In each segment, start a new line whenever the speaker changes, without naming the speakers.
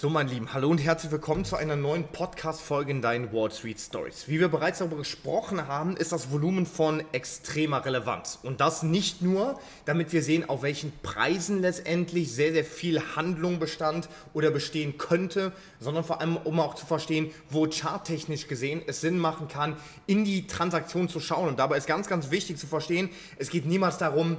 So, mein Lieben, hallo und herzlich willkommen zu einer neuen Podcast-Folge in deinen Wall Street Stories. Wie wir bereits darüber gesprochen haben, ist das Volumen von extremer Relevanz. Und das nicht nur, damit wir sehen, auf welchen Preisen letztendlich sehr, sehr viel Handlung bestand oder bestehen könnte, sondern vor allem, um auch zu verstehen, wo charttechnisch gesehen es Sinn machen kann, in die Transaktion zu schauen. Und dabei ist ganz, ganz wichtig zu verstehen, es geht niemals darum,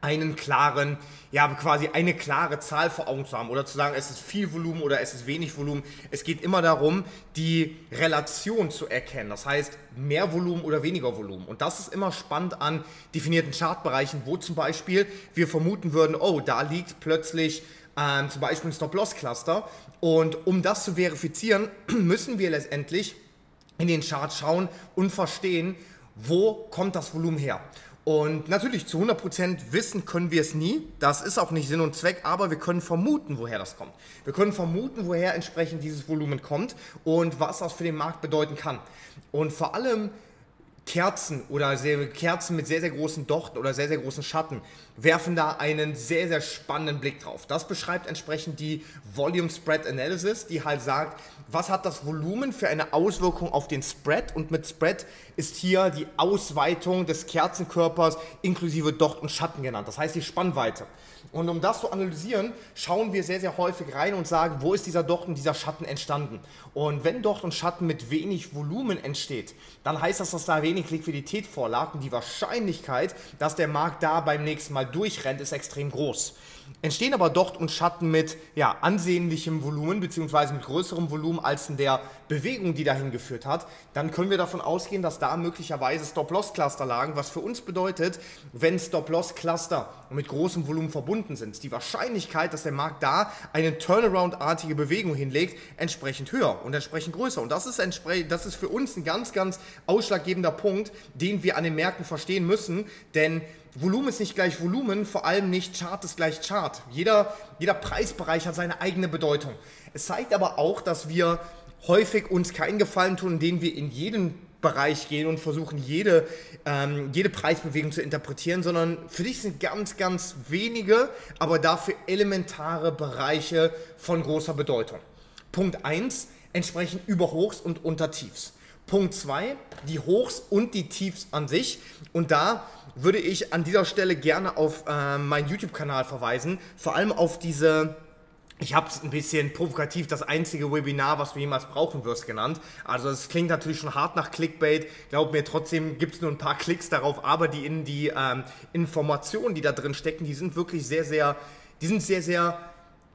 einen klaren, ja, quasi eine klare Zahl vor Augen zu haben oder zu sagen, es ist viel Volumen oder es ist wenig Volumen. Es geht immer darum, die Relation zu erkennen. Das heißt, mehr Volumen oder weniger Volumen. Und das ist immer spannend an definierten Chartbereichen, wo zum Beispiel wir vermuten würden, oh, da liegt plötzlich ähm, zum Beispiel ein Stop-Loss-Cluster. Und um das zu verifizieren, müssen wir letztendlich in den Chart schauen und verstehen, wo kommt das Volumen her. Und natürlich, zu 100% wissen können wir es nie. Das ist auch nicht Sinn und Zweck, aber wir können vermuten, woher das kommt. Wir können vermuten, woher entsprechend dieses Volumen kommt und was das für den Markt bedeuten kann. Und vor allem Kerzen oder sehr, Kerzen mit sehr, sehr großen Dochten oder sehr, sehr großen Schatten werfen da einen sehr, sehr spannenden Blick drauf. Das beschreibt entsprechend die Volume Spread Analysis, die halt sagt, was hat das Volumen für eine Auswirkung auf den Spread und mit Spread ist hier die Ausweitung des Kerzenkörpers inklusive Docht und Schatten genannt, das heißt die Spannweite. Und um das zu analysieren, schauen wir sehr, sehr häufig rein und sagen, wo ist dieser Docht und dieser Schatten entstanden. Und wenn Docht und Schatten mit wenig Volumen entsteht, dann heißt das, dass da wenig Liquidität vorlag und die Wahrscheinlichkeit, dass der Markt da beim nächsten Mal durchrennt, ist extrem groß. Entstehen aber Docht und Schatten mit ja, ansehnlichem Volumen bzw. mit größerem Volumen als in der Bewegung, die dahin geführt hat, dann können wir davon ausgehen, dass da möglicherweise Stop-Loss-Cluster lagen, was für uns bedeutet, wenn Stop-Loss-Cluster mit großem Volumen verbunden sind, die Wahrscheinlichkeit, dass der Markt da eine Turnaround-artige Bewegung hinlegt, entsprechend höher und entsprechend größer. Und das ist, das ist für uns ein ganz, ganz ausschlaggebender Punkt, den wir an den Märkten verstehen müssen, denn Volumen ist nicht gleich Volumen, vor allem nicht Chart ist gleich Chart. Jeder, jeder Preisbereich hat seine eigene Bedeutung. Es zeigt aber auch, dass wir häufig uns keinen Gefallen tun, indem wir in jeden Bereich gehen und versuchen, jede, ähm, jede Preisbewegung zu interpretieren, sondern für dich sind ganz, ganz wenige, aber dafür elementare Bereiche von großer Bedeutung. Punkt 1, entsprechend Überhochs und Untertiefs. Punkt 2, die Hochs und die Tiefs an sich. Und da würde ich an dieser Stelle gerne auf äh, meinen YouTube-Kanal verweisen, vor allem auf diese ich habe es ein bisschen provokativ das einzige Webinar, was du jemals brauchen wirst, genannt. Also es klingt natürlich schon hart nach Clickbait. Glaub mir, trotzdem gibt es nur ein paar Klicks darauf, aber die, in die ähm, Informationen, die da drin stecken, die sind wirklich sehr, sehr, die sind sehr, sehr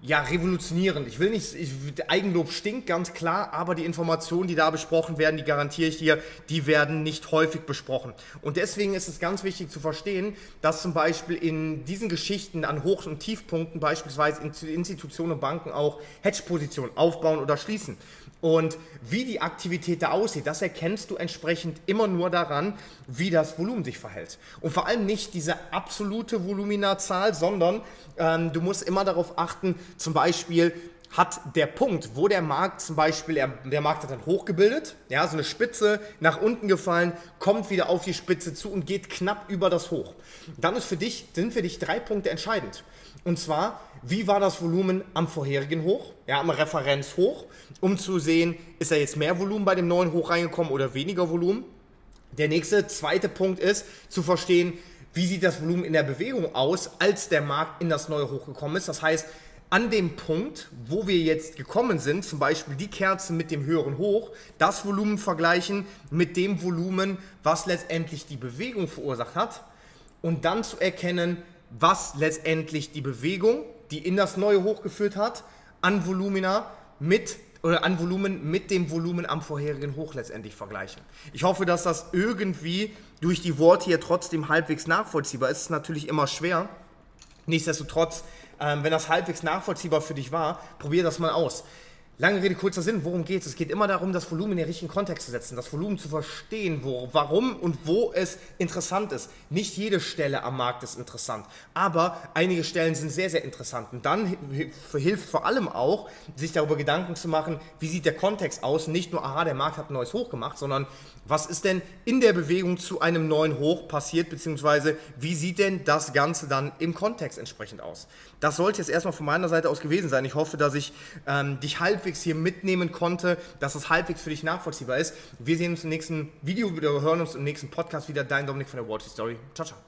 ja, revolutionierend. Ich will nicht, ich, Eigenlob stinkt, ganz klar, aber die Informationen, die da besprochen werden, die garantiere ich dir, die werden nicht häufig besprochen. Und deswegen ist es ganz wichtig zu verstehen, dass zum Beispiel in diesen Geschichten an Hoch- und Tiefpunkten beispielsweise Institutionen und Banken auch Hedge-Positionen aufbauen oder schließen. Und wie die Aktivität da aussieht, das erkennst du entsprechend immer nur daran, wie das Volumen sich verhält. Und vor allem nicht diese absolute Voluminazahl, sondern ähm, du musst immer darauf achten, zum Beispiel hat der Punkt, wo der Markt zum Beispiel, der Markt hat dann hochgebildet, ja, so eine Spitze nach unten gefallen, kommt wieder auf die Spitze zu und geht knapp über das Hoch. Dann ist für dich, sind für dich drei Punkte entscheidend. Und zwar, wie war das Volumen am vorherigen Hoch, ja, am Referenzhoch, um zu sehen, ist da jetzt mehr Volumen bei dem neuen Hoch reingekommen oder weniger Volumen. Der nächste, zweite Punkt ist, zu verstehen, wie sieht das Volumen in der Bewegung aus, als der Markt in das neue Hoch gekommen ist. Das heißt, an dem Punkt, wo wir jetzt gekommen sind, zum Beispiel die Kerze mit dem höheren Hoch, das Volumen vergleichen mit dem Volumen, was letztendlich die Bewegung verursacht hat und dann zu erkennen, was letztendlich die Bewegung, die in das neue Hoch geführt hat, an Volumina mit oder an Volumen mit dem Volumen am vorherigen Hoch letztendlich vergleichen. Ich hoffe, dass das irgendwie durch die Worte hier trotzdem halbwegs nachvollziehbar ist. Es ist natürlich immer schwer. Nichtsdestotrotz, ähm, wenn das halbwegs nachvollziehbar für dich war, probier das mal aus. Lange Rede, kurzer Sinn, worum geht es? Es geht immer darum, das Volumen in den richtigen Kontext zu setzen, das Volumen zu verstehen, wo, warum und wo es interessant ist. Nicht jede Stelle am Markt ist interessant, aber einige Stellen sind sehr, sehr interessant. Und dann hilft vor allem auch, sich darüber Gedanken zu machen, wie sieht der Kontext aus? Nicht nur, aha, der Markt hat ein neues Hoch gemacht, sondern was ist denn in der Bewegung zu einem neuen Hoch passiert, beziehungsweise wie sieht denn das Ganze dann im Kontext entsprechend aus? Das sollte jetzt erstmal von meiner Seite aus gewesen sein. Ich hoffe, dass ich ähm, dich halbwegs hier mitnehmen konnte, dass es halbwegs für dich nachvollziehbar ist. Wir sehen uns im nächsten Video, wir hören uns im nächsten Podcast wieder. Dein Dominik von der Wall Story. Ciao, ciao.